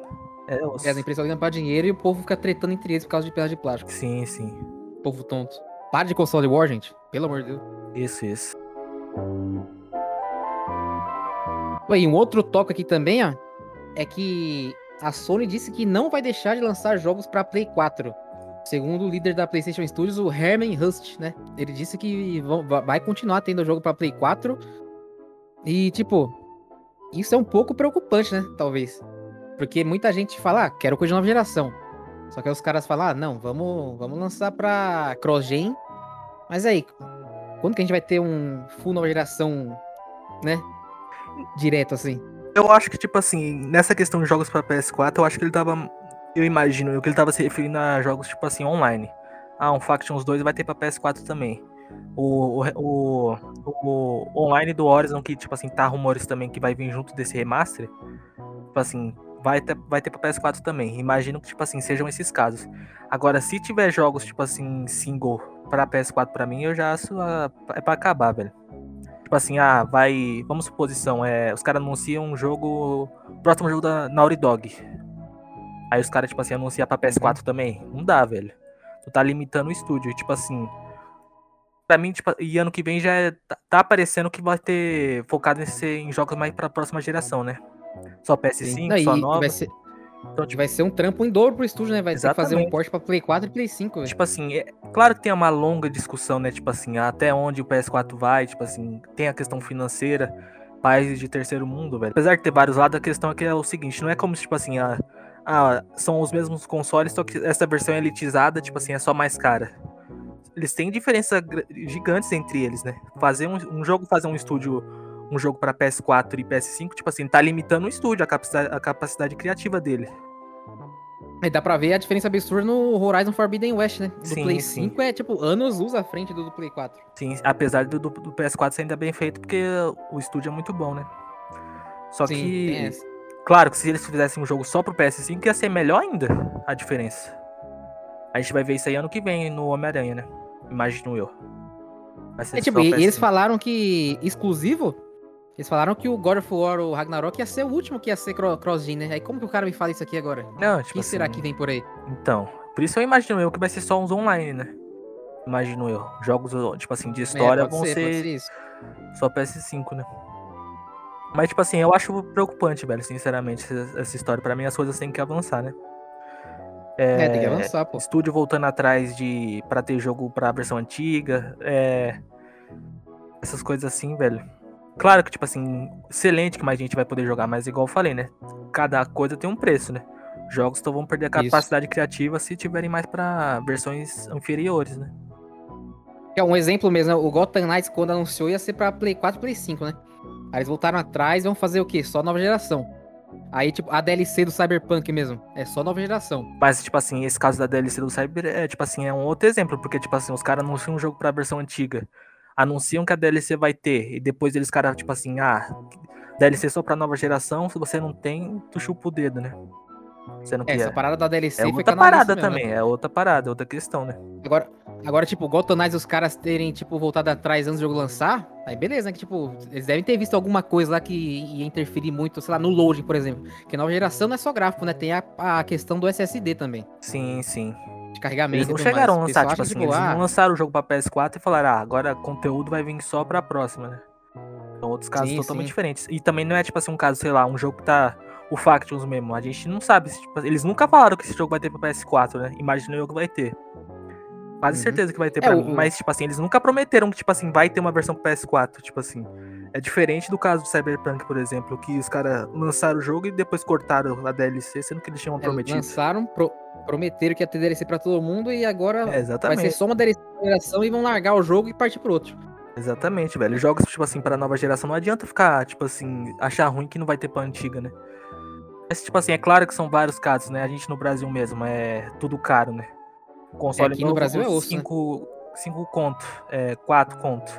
Speaker 2: É, osso.
Speaker 1: É, as empresas olhando pra dinheiro e o povo fica tretando entre eles por causa de pedaço de plástico.
Speaker 2: Sim, sim.
Speaker 1: Povo tonto. Para de console war, gente. Pelo amor de Deus.
Speaker 2: Isso, isso.
Speaker 1: Ué, E um outro toque aqui também, ó, é que a Sony disse que não vai deixar de lançar jogos pra Play 4. Segundo o líder da PlayStation Studios, o Herman Hust, né? Ele disse que vai continuar tendo jogo pra Play 4. E, tipo, isso é um pouco preocupante, né? Talvez. Porque muita gente fala, ah, quero coisa de nova geração. Só que os caras falam, ah, não, vamos, vamos lançar pra cross-gen. Mas aí, quando que a gente vai ter um full nova geração, né? Direto assim.
Speaker 2: Eu acho que, tipo assim, nessa questão de jogos pra PS4, eu acho que ele tava. Eu imagino que ele tava se referindo a jogos, tipo assim, online. Ah, um Factions 2 vai ter pra PS4 também. O, o, o, o online do Horizon, que, tipo assim, tá rumores também que vai vir junto desse remaster. Tipo assim, vai ter, vai ter pra PS4 também. Imagino que, tipo assim, sejam esses casos. Agora, se tiver jogos, tipo assim, single pra PS4 pra mim, eu já acho ah, é pra acabar, velho. Tipo assim, ah, vai. Vamos suposição, é, os caras anunciam um jogo. Próximo jogo da Naughty Dog. Aí os caras, tipo assim, anunciam pra PS4 também. Não dá, velho. Tu tá limitando o estúdio. Tipo assim. Pra mim, tipo, e ano que vem já é, tá, tá aparecendo que vai ter focado em, ser, em jogos mais pra próxima geração, né? Só PS5,
Speaker 1: Não,
Speaker 2: só nova.
Speaker 1: Vai ser,
Speaker 2: Então, tipo,
Speaker 1: vai ser um trampo em dobro pro estúdio, né? Vai ter que fazer um porte pra Play 4 e Play 5, velho.
Speaker 2: Tipo assim, é, claro que tem uma longa discussão, né? Tipo assim, até onde o PS4 vai, tipo assim, tem a questão financeira, países de terceiro mundo, velho. Apesar de ter vários lados, a questão é que é o seguinte, não é como se, tipo assim, ah, ah, são os mesmos consoles, só que essa versão é elitizada, tipo assim, é só mais cara. Eles têm diferença gigantes entre eles, né? Fazer um, um jogo, fazer um estúdio, um jogo pra PS4 e PS5, tipo assim, tá limitando o estúdio, a capacidade, a capacidade criativa dele.
Speaker 1: E dá pra ver a diferença absurda no Horizon Forbidden West, né? Do
Speaker 2: Sim,
Speaker 1: Play
Speaker 2: sim.
Speaker 1: 5 é, tipo, anos luz à frente do, do Play 4.
Speaker 2: Sim, apesar do, do, do PS4 ser ainda bem feito, porque o estúdio é muito bom, né? Só
Speaker 1: Sim,
Speaker 2: que. Claro que se eles fizessem um jogo só pro PS5, ia ser melhor ainda a diferença. A gente vai ver isso aí ano que vem no Homem-Aranha, né? Imagino eu.
Speaker 1: Vai ser é, tipo, e eles falaram que exclusivo eles falaram que o God of War, o Ragnarok, ia ser o último que ia ser cross-gen, né? Aí como que o cara me fala isso aqui agora?
Speaker 2: Não, tipo
Speaker 1: Quem
Speaker 2: assim,
Speaker 1: será que vem por aí?
Speaker 2: Então, por isso eu imagino eu que vai ser só uns online, né? Imagino eu. Jogos, tipo assim, de história é, vão ser, ser só PS5, né? Mas, tipo assim, eu acho preocupante, velho, sinceramente, essa história. Pra mim, as coisas têm que avançar, né?
Speaker 1: É, é tem que avançar, pô.
Speaker 2: Estúdio voltando atrás de para ter jogo pra versão antiga. É... Essas coisas assim, velho. Claro que, tipo assim, excelente que mais gente vai poder jogar, mas igual eu falei, né? Cada coisa tem um preço, né? Jogos então vão perder a capacidade Isso. criativa se tiverem mais para versões inferiores, né?
Speaker 1: É um exemplo mesmo, né? o Gotham Knights quando anunciou ia ser para Play 4 e Play 5, né? Aí eles voltaram atrás e vão fazer o quê? Só nova geração. Aí, tipo, a DLC do Cyberpunk mesmo, é só nova geração.
Speaker 2: Mas, tipo assim, esse caso da DLC do Cyber é, tipo assim, é um outro exemplo, porque, tipo assim, os caras anunciam um jogo pra versão antiga anunciam que a DLC vai ter, e depois eles, cara, tipo assim, ah, DLC só pra nova geração, se você não tem, tu chupa o dedo, né?
Speaker 1: Você não é, Essa parada da DLC
Speaker 2: é
Speaker 1: foi
Speaker 2: outra parada mesmo, também, né? é outra parada, é outra questão, né?
Speaker 1: Agora, agora tipo, Gotonais os caras terem, tipo, voltado atrás antes do jogo lançar, aí beleza, né? Que, tipo, eles devem ter visto alguma coisa lá que ia interferir muito, sei lá, no loading, por exemplo. Porque nova geração não é só gráfico, né? Tem a, a questão do SSD também.
Speaker 2: Sim, sim
Speaker 1: de carregamento.
Speaker 2: Eles não chegaram mais. a lançar, tipo assim, tipo, eles ah, não lançaram o jogo pra PS4 e falaram, ah, agora conteúdo vai vir só pra próxima, né? São outros casos sim, totalmente sim. diferentes. E também não é, tipo assim, um caso, sei lá, um jogo que tá. O Factions mesmo. A gente não sabe. Tipo, eles nunca falaram que esse jogo vai ter pra PS4, né? Imagino eu que vai ter. Quase uhum. certeza que vai ter é, pra o... Mas, tipo assim, eles nunca prometeram que, tipo assim, vai ter uma versão pro PS4. Tipo assim. É diferente do caso do Cyberpunk, por exemplo, que os caras lançaram o jogo e depois cortaram a DLC, sendo que eles tinham é, prometido.
Speaker 1: Lançaram, pro prometeram que ia ter DLC pra todo mundo e agora é, vai ser só uma DLC pra geração e vão largar o jogo e partir pro outro.
Speaker 2: Exatamente, velho. Jogos, tipo assim, pra nova geração não adianta ficar, tipo assim, achar ruim que não vai ter pra antiga, né? Mas, tipo assim, é claro que são vários casos, né? A gente no Brasil mesmo é tudo caro, né?
Speaker 1: Console é, aqui no Brasil é osso,
Speaker 2: cinco, né? cinco conto, é, quatro conto.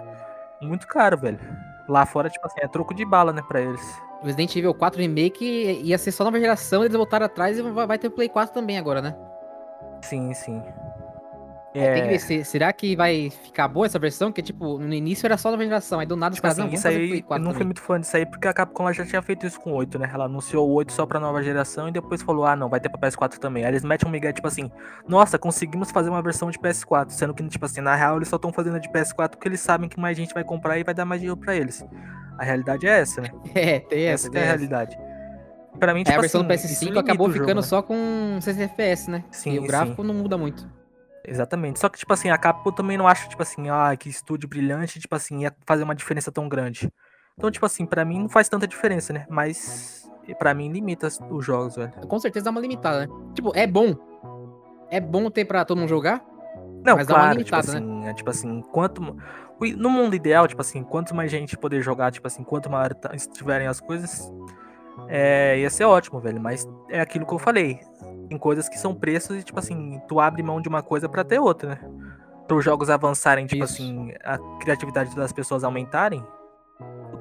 Speaker 2: Muito caro, velho. Lá fora, tipo assim, é troco de bala, né, pra eles.
Speaker 1: Resident Evil 4 Remake ia ser só nova geração, eles voltaram atrás e vai ter o Play 4 também agora, né?
Speaker 2: Sim, sim.
Speaker 1: É... Tem que ver, será que vai ficar boa essa versão? Que, tipo, no início era só nova geração, aí do nada
Speaker 2: tipo os caras assim, isso aí, Eu não fui muito fã disso aí, porque a Capcom já tinha feito isso com o 8, né? Ela anunciou o 8 só pra nova geração e depois falou, ah, não, vai ter pra PS4 também. Aí eles metem um migué, tipo assim, nossa, conseguimos fazer uma versão de PS4, sendo que, tipo assim, na real eles só estão fazendo de PS4 porque eles sabem que mais gente vai comprar e vai dar mais dinheiro pra eles. A realidade é essa, né?
Speaker 1: É, tem essa. Essa
Speaker 2: é a realidade. Pra mim, tipo
Speaker 1: é, a versão assim, do PS5 acabou ficando jogo, né? só com 6 FPS, né? Sim, e o gráfico sim. não muda muito.
Speaker 2: Exatamente. Só que, tipo assim, a Capcom também não acha, tipo assim, ah, que estúdio brilhante, tipo assim, ia fazer uma diferença tão grande. Então, tipo assim, para mim não faz tanta diferença, né? Mas para mim limita os jogos, velho.
Speaker 1: Com certeza dá uma limitada, né? Tipo, é bom. É bom ter pra todo mundo jogar.
Speaker 2: Não, mas claro, dá uma tipo limitada, tipo assim, né? É, tipo assim, quanto. No mundo ideal, tipo assim, quanto mais gente poder jogar, tipo assim, quanto maior estiverem as coisas, é, ia ser ótimo, velho. Mas é aquilo que eu falei tem coisas que são preços e, tipo assim, tu abre mão de uma coisa para ter outra, né? Para os jogos avançarem, tipo Isso. assim, a criatividade das pessoas aumentarem,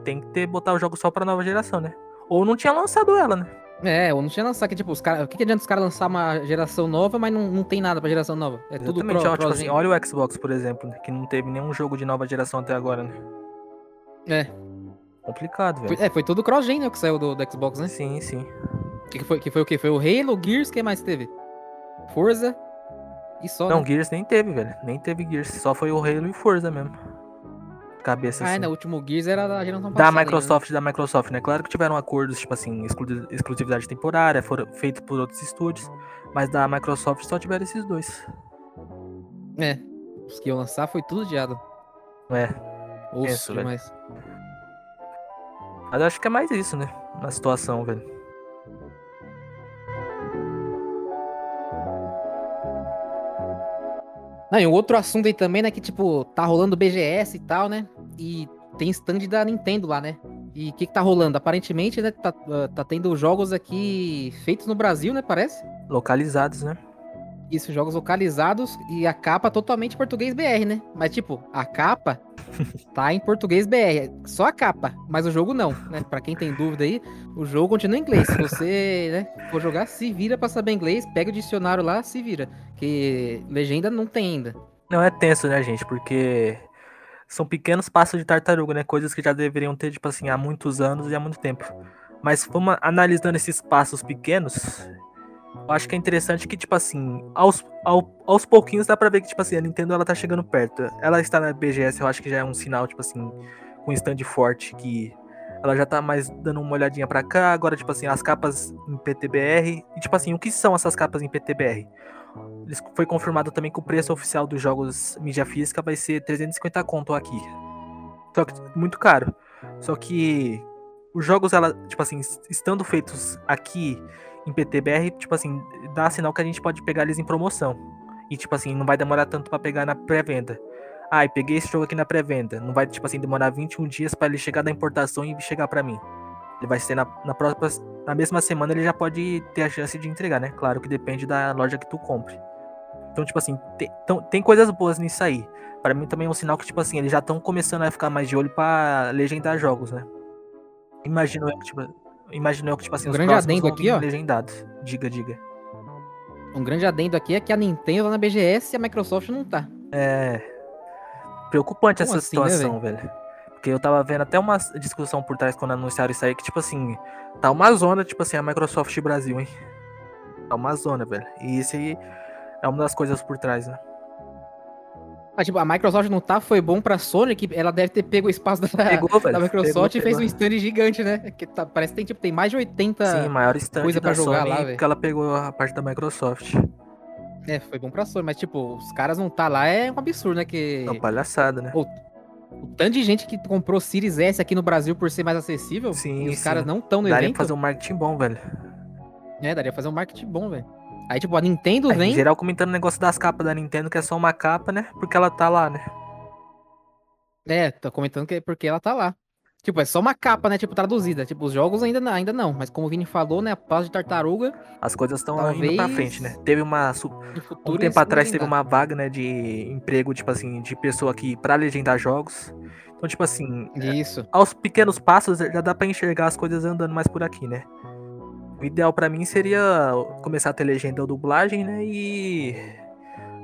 Speaker 2: tem que ter, botar o jogo só pra nova geração, né? Ou não tinha lançado ela, né?
Speaker 1: É, ou não tinha lançado, que tipo, os caras. O que, que adianta os caras lançar uma geração nova, mas não, não tem nada pra geração nova? É Exatamente, tudo pro,
Speaker 2: ó, tipo assim, olha o Xbox, por exemplo, né, que não teve nenhum jogo de nova geração até agora, né?
Speaker 1: É.
Speaker 2: Complicado, velho.
Speaker 1: É, foi tudo cross-gen, né, que saiu do, do Xbox, né?
Speaker 2: Sim, sim.
Speaker 1: Que foi, que foi o quê? Foi o Halo, Gears, quem mais teve? Forza e só.
Speaker 2: Não, né? Gears nem teve, velho. Nem teve Gears. Só foi o Halo e Forza mesmo. Cabeça
Speaker 1: ah,
Speaker 2: assim.
Speaker 1: Ah, o último Gears era da geração.
Speaker 2: Da Microsoft, ainda, né? da Microsoft, né? Claro que tiveram acordos, tipo assim, exclusividade temporária, foram feitos por outros estúdios. Mas da Microsoft só tiveram esses dois.
Speaker 1: É. Os que iam lançar foi tudo diado.
Speaker 2: É.
Speaker 1: Osso demais.
Speaker 2: Mas acho que é mais isso, né? Na situação, velho.
Speaker 1: Não, e outro assunto aí também, né, que, tipo, tá rolando BGS e tal, né? E tem stand da Nintendo lá, né? E o que, que tá rolando? Aparentemente, né, tá, ah, tá tendo jogos aqui feitos no Brasil, né, parece?
Speaker 2: Localizados, né?
Speaker 1: Isso, jogos localizados e a capa totalmente português BR, né? Mas, tipo, a capa <laughs> tá em português BR. Só a capa, mas o jogo não, né? Pra quem tem dúvida aí, o jogo continua em inglês. Se você né, for jogar, se vira pra saber inglês, pega o dicionário lá, se vira. Que legenda não tem ainda.
Speaker 2: Não, é tenso, né, gente? Porque são pequenos passos de tartaruga, né? Coisas que já deveriam ter, tipo assim, há muitos anos e há muito tempo. Mas vamos analisando esses passos pequenos, eu acho que é interessante que, tipo assim, aos, ao, aos pouquinhos dá pra ver que, tipo assim, a Nintendo ela tá chegando perto. Ela está na BGS, eu acho que já é um sinal, tipo assim, com um stand forte que ela já tá mais dando uma olhadinha pra cá. Agora, tipo assim, as capas em PTBR. E, tipo assim, o que são essas capas em PTBR? Foi confirmado também que o preço oficial dos jogos mídia física vai ser 350 conto aqui. Só que muito caro. Só que os jogos, ela, tipo assim, estando feitos aqui em PTBR, tipo assim, dá sinal que a gente pode pegar eles em promoção. E tipo assim, não vai demorar tanto para pegar na pré-venda. Ah, e peguei esse jogo aqui na pré-venda. Não vai, tipo assim, demorar 21 dias para ele chegar da importação e chegar para mim. Ele vai ser na, na próxima. Na mesma semana ele já pode ter a chance de entregar, né? Claro que depende da loja que tu compre. Então, tipo assim, tem, então, tem coisas boas nisso aí. Para mim também é um sinal que, tipo assim, eles já estão começando a ficar mais de olho para legendar jogos, né? Imagino eu, tipo, imagino eu que, tipo assim,
Speaker 1: um grande adendo aqui, ó.
Speaker 2: legendados. Diga, diga.
Speaker 1: Um grande adendo aqui é que a Nintendo tá na BGS e a Microsoft não tá.
Speaker 2: É. Preocupante Como essa assim, né, situação,
Speaker 1: né,
Speaker 2: velho? Porque eu tava vendo até uma discussão por trás quando anunciaram isso aí, que, tipo assim, tá uma zona, tipo assim, a Microsoft Brasil, hein? Tá uma zona, velho. E isso aí é uma das coisas por trás, né?
Speaker 1: Ah, tipo, a Microsoft não tá, foi bom pra Sony, que ela deve ter pego o espaço da,
Speaker 2: pegou,
Speaker 1: da Microsoft pegou, e fez um stand gigante, né? Que tá, parece que tem, tipo, tem mais de 80
Speaker 2: Sim, maior stand
Speaker 1: coisa pra jogar Sony, lá, velho.
Speaker 2: Porque ela pegou a parte da Microsoft.
Speaker 1: É, foi bom pra Sony, mas, tipo, os caras não tá lá é um absurdo, né? Que...
Speaker 2: É uma palhaçada, né?
Speaker 1: O, o tanto de gente que comprou Series S aqui no Brasil por ser mais acessível,
Speaker 2: sim,
Speaker 1: e os
Speaker 2: sim.
Speaker 1: caras não tão no
Speaker 2: daria
Speaker 1: evento.
Speaker 2: Daria fazer um marketing bom, velho.
Speaker 1: É, daria fazer um marketing bom, velho. Aí, tipo, a Nintendo
Speaker 2: é,
Speaker 1: vem...
Speaker 2: Em geral, comentando o negócio das capas da Nintendo, que é só uma capa, né? Porque ela tá lá, né?
Speaker 1: É, tô comentando que é porque ela tá lá. Tipo, é só uma capa, né? Tipo, traduzida. Tipo, os jogos ainda, não, ainda não. Mas como o Vini falou, né? A paz de tartaruga.
Speaker 2: As coisas estão indo pra frente, né? Teve uma. Um tempo atrás teve uma vaga, né? De emprego, tipo assim, de pessoa aqui pra legendar jogos. Então, tipo assim.
Speaker 1: Isso.
Speaker 2: É, aos pequenos passos já dá pra enxergar as coisas andando mais por aqui, né? O ideal para mim seria começar a ter legenda ou dublagem, né? E.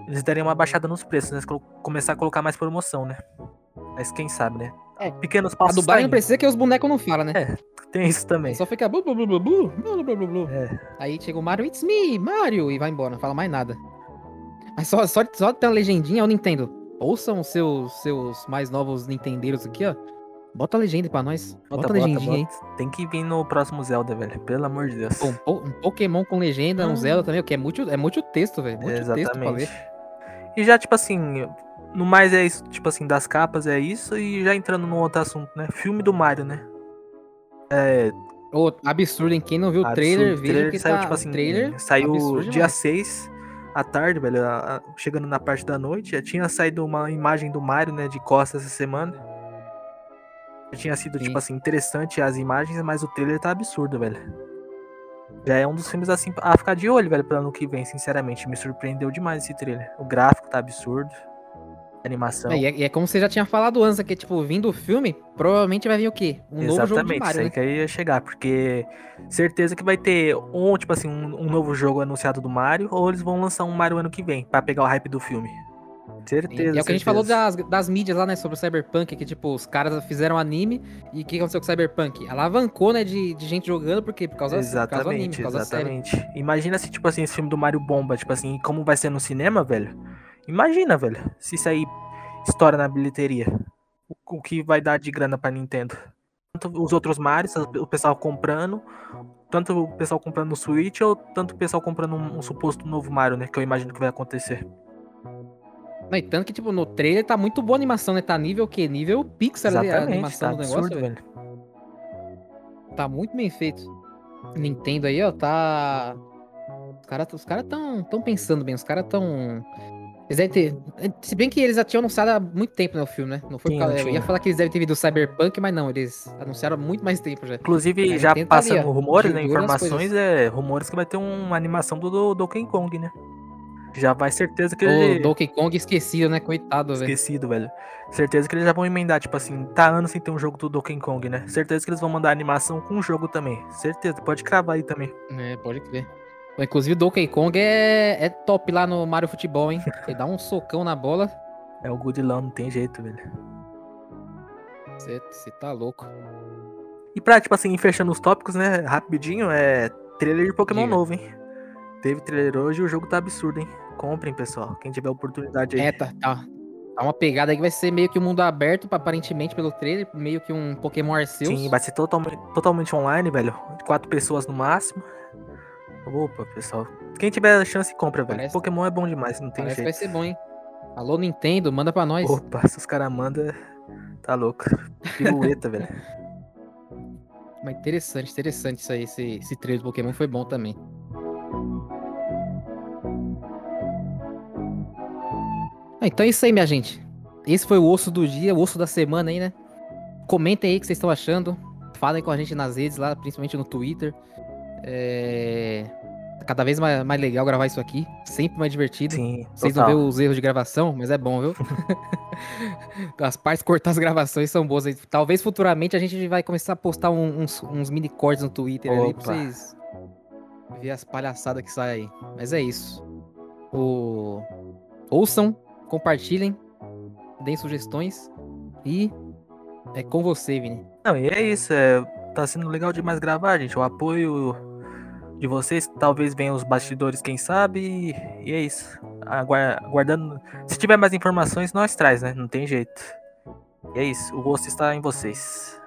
Speaker 2: Eles derem uma baixada nos preços, né? Começar a colocar mais promoção, né? Mas quem sabe, né?
Speaker 1: É,
Speaker 2: pequenos passos.
Speaker 1: A dublagem precisa que os bonecos não falam, né?
Speaker 2: É, tem isso também.
Speaker 1: Só fica blu, blu, blu, blu, blu, blu, blu, blu.
Speaker 2: É.
Speaker 1: Aí chega o Mario, it's me, Mario, e vai embora, não fala mais nada. Mas só, só, só ter uma legendinha, o Nintendo. Ouçam os seus, seus mais novos Nintendeiros aqui, ó. Bota a legenda pra nós. Bota, bota a legendinha bota.
Speaker 2: aí. Tem que vir no próximo Zelda, velho. Pelo amor de Deus.
Speaker 1: Um, um, Pokémon com legenda, um hum. Zelda também, o que é muito, é muito texto, velho. Muito
Speaker 2: Exatamente.
Speaker 1: texto pra ler.
Speaker 2: E já, tipo assim, no mais é isso, tipo assim, das capas é isso, e já entrando num outro assunto, né? Filme do Mario, né? É.
Speaker 1: Oh, absurdo, hein? Quem não viu o trailer, veja que
Speaker 2: saiu,
Speaker 1: tá...
Speaker 2: tipo assim,
Speaker 1: trailer
Speaker 2: saiu dia 6 à tarde, velho, chegando na parte da noite. Já tinha saído uma imagem do Mario, né, de costas essa semana. Tinha sido, Sim. tipo assim, interessante as imagens, mas o trailer tá absurdo, velho. Já é um dos filmes assim a ficar de olho, velho, pro ano que vem, sinceramente. Me surpreendeu demais esse trailer. O gráfico tá absurdo. A animação.
Speaker 1: É, e, é, e, é, como você já tinha falado antes, que, tipo, vindo o filme, provavelmente vai vir o quê? Um
Speaker 2: Exatamente,
Speaker 1: novo jogo de Mario,
Speaker 2: isso aí
Speaker 1: né?
Speaker 2: que aí ia chegar, porque certeza que vai ter um, tipo assim, um, um, novo jogo anunciado do Mario, ou eles vão lançar um Mario ano que vem, para pegar o hype do filme. Certeza.
Speaker 1: E é o que a gente falou das, das mídias lá, né, sobre o Cyberpunk, que, tipo, os caras fizeram anime e o que aconteceu com o Cyberpunk? Alavancou, né, de, de gente jogando, por quê? Por causa,
Speaker 2: exatamente,
Speaker 1: por causa do anime, por causa
Speaker 2: exatamente. Imagina se, tipo assim, esse filme do Mario bomba, tipo assim, como vai ser no cinema, velho? Imagina, velho, se isso aí estoura na bilheteria. O, o que vai dar de grana pra Nintendo. Tanto os outros Marios, o pessoal comprando, tanto o pessoal comprando no Switch, ou tanto o pessoal comprando um, um suposto novo Mario, né, que eu imagino que vai acontecer.
Speaker 1: Não, e tanto que, tipo, no trailer tá muito boa a animação, né? Tá nível o quê? Nível Pixar ali, a animação
Speaker 2: tá
Speaker 1: do negócio,
Speaker 2: absurdo, velho.
Speaker 1: Tá muito bem feito. Nintendo aí, ó, tá... Os caras os cara tão, tão pensando bem, os caras tão... Eles devem ter... Se bem que eles já tinham anunciado há muito tempo, né, o filme, né? Não foi
Speaker 2: Sim,
Speaker 1: causa... Eu ia falar que eles devem ter vindo do Cyberpunk, mas não, eles anunciaram há muito mais tempo já.
Speaker 2: Inclusive,
Speaker 1: A
Speaker 2: já
Speaker 1: tá
Speaker 2: passando
Speaker 1: ó,
Speaker 2: rumores, né, informações, é rumores que vai ter uma animação do, do Donkey Kong, né? Já vai certeza que
Speaker 1: O
Speaker 2: ele.
Speaker 1: Donkey Kong esquecido, né? Coitado, velho.
Speaker 2: Esquecido, velho. Certeza que eles já vão emendar, tipo assim, tá anos sem ter um jogo do Donkey Kong, né? Certeza que eles vão mandar animação com o jogo também. Certeza, pode cravar aí também.
Speaker 1: É, pode crer. Inclusive, o Donkey Kong é, é top lá no Mario Futebol, hein? <laughs> Ele dá um socão na bola.
Speaker 2: É o Goodilão, não tem jeito, velho.
Speaker 1: Você tá louco.
Speaker 2: E pra, tipo assim, fechando os tópicos, né? Rapidinho, é trailer de Pokémon
Speaker 1: Diga.
Speaker 2: novo, hein? Teve trailer hoje e o jogo tá absurdo, hein? Comprem, pessoal. Quem tiver oportunidade aí.
Speaker 1: É, tá, tá. Tá uma pegada aí que vai ser meio que um mundo aberto, aparentemente, pelo trailer. Meio que um Pokémon Arceus.
Speaker 2: Sim, vai ser totalmente, totalmente online, velho. Quatro pessoas no máximo. Opa, pessoal. Quem tiver chance, compra, velho.
Speaker 1: Parece-
Speaker 2: Pokémon é bom demais, não tem
Speaker 1: Parece que vai
Speaker 2: jeito.
Speaker 1: ser bom, hein? Alô, Nintendo, manda pra nós.
Speaker 2: Opa, se os caras mandam, tá louco. Pirueta, <laughs> velho.
Speaker 1: Mas interessante, interessante isso aí. Esse, esse trailer do Pokémon foi bom também. Então é isso aí, minha gente. Esse foi o osso do dia, o osso da semana aí, né? Comentem aí o que vocês estão achando. Falem com a gente nas redes lá, principalmente no Twitter. É... tá Cada vez mais, mais legal gravar isso aqui. Sempre mais divertido.
Speaker 2: Sim,
Speaker 1: Vocês não
Speaker 2: total.
Speaker 1: vê os erros de gravação, mas é bom, viu? <laughs> As partes cortar as gravações são boas. aí. Talvez futuramente a gente vai começar a postar um- uns, uns mini cortes no Twitter ali pra
Speaker 2: Opa.
Speaker 1: vocês ver as palhaçadas que saem aí. Mas é isso. O... Ouçam, compartilhem, deem sugestões e é com você, Vini.
Speaker 2: Não, e é isso. É, tá sendo legal demais gravar, gente. O apoio de vocês, talvez venham os bastidores, quem sabe. E, é isso. Agua- Aguardando. Se tiver mais informações, nós traz, né? Não tem jeito. E é isso. O gosto está em vocês.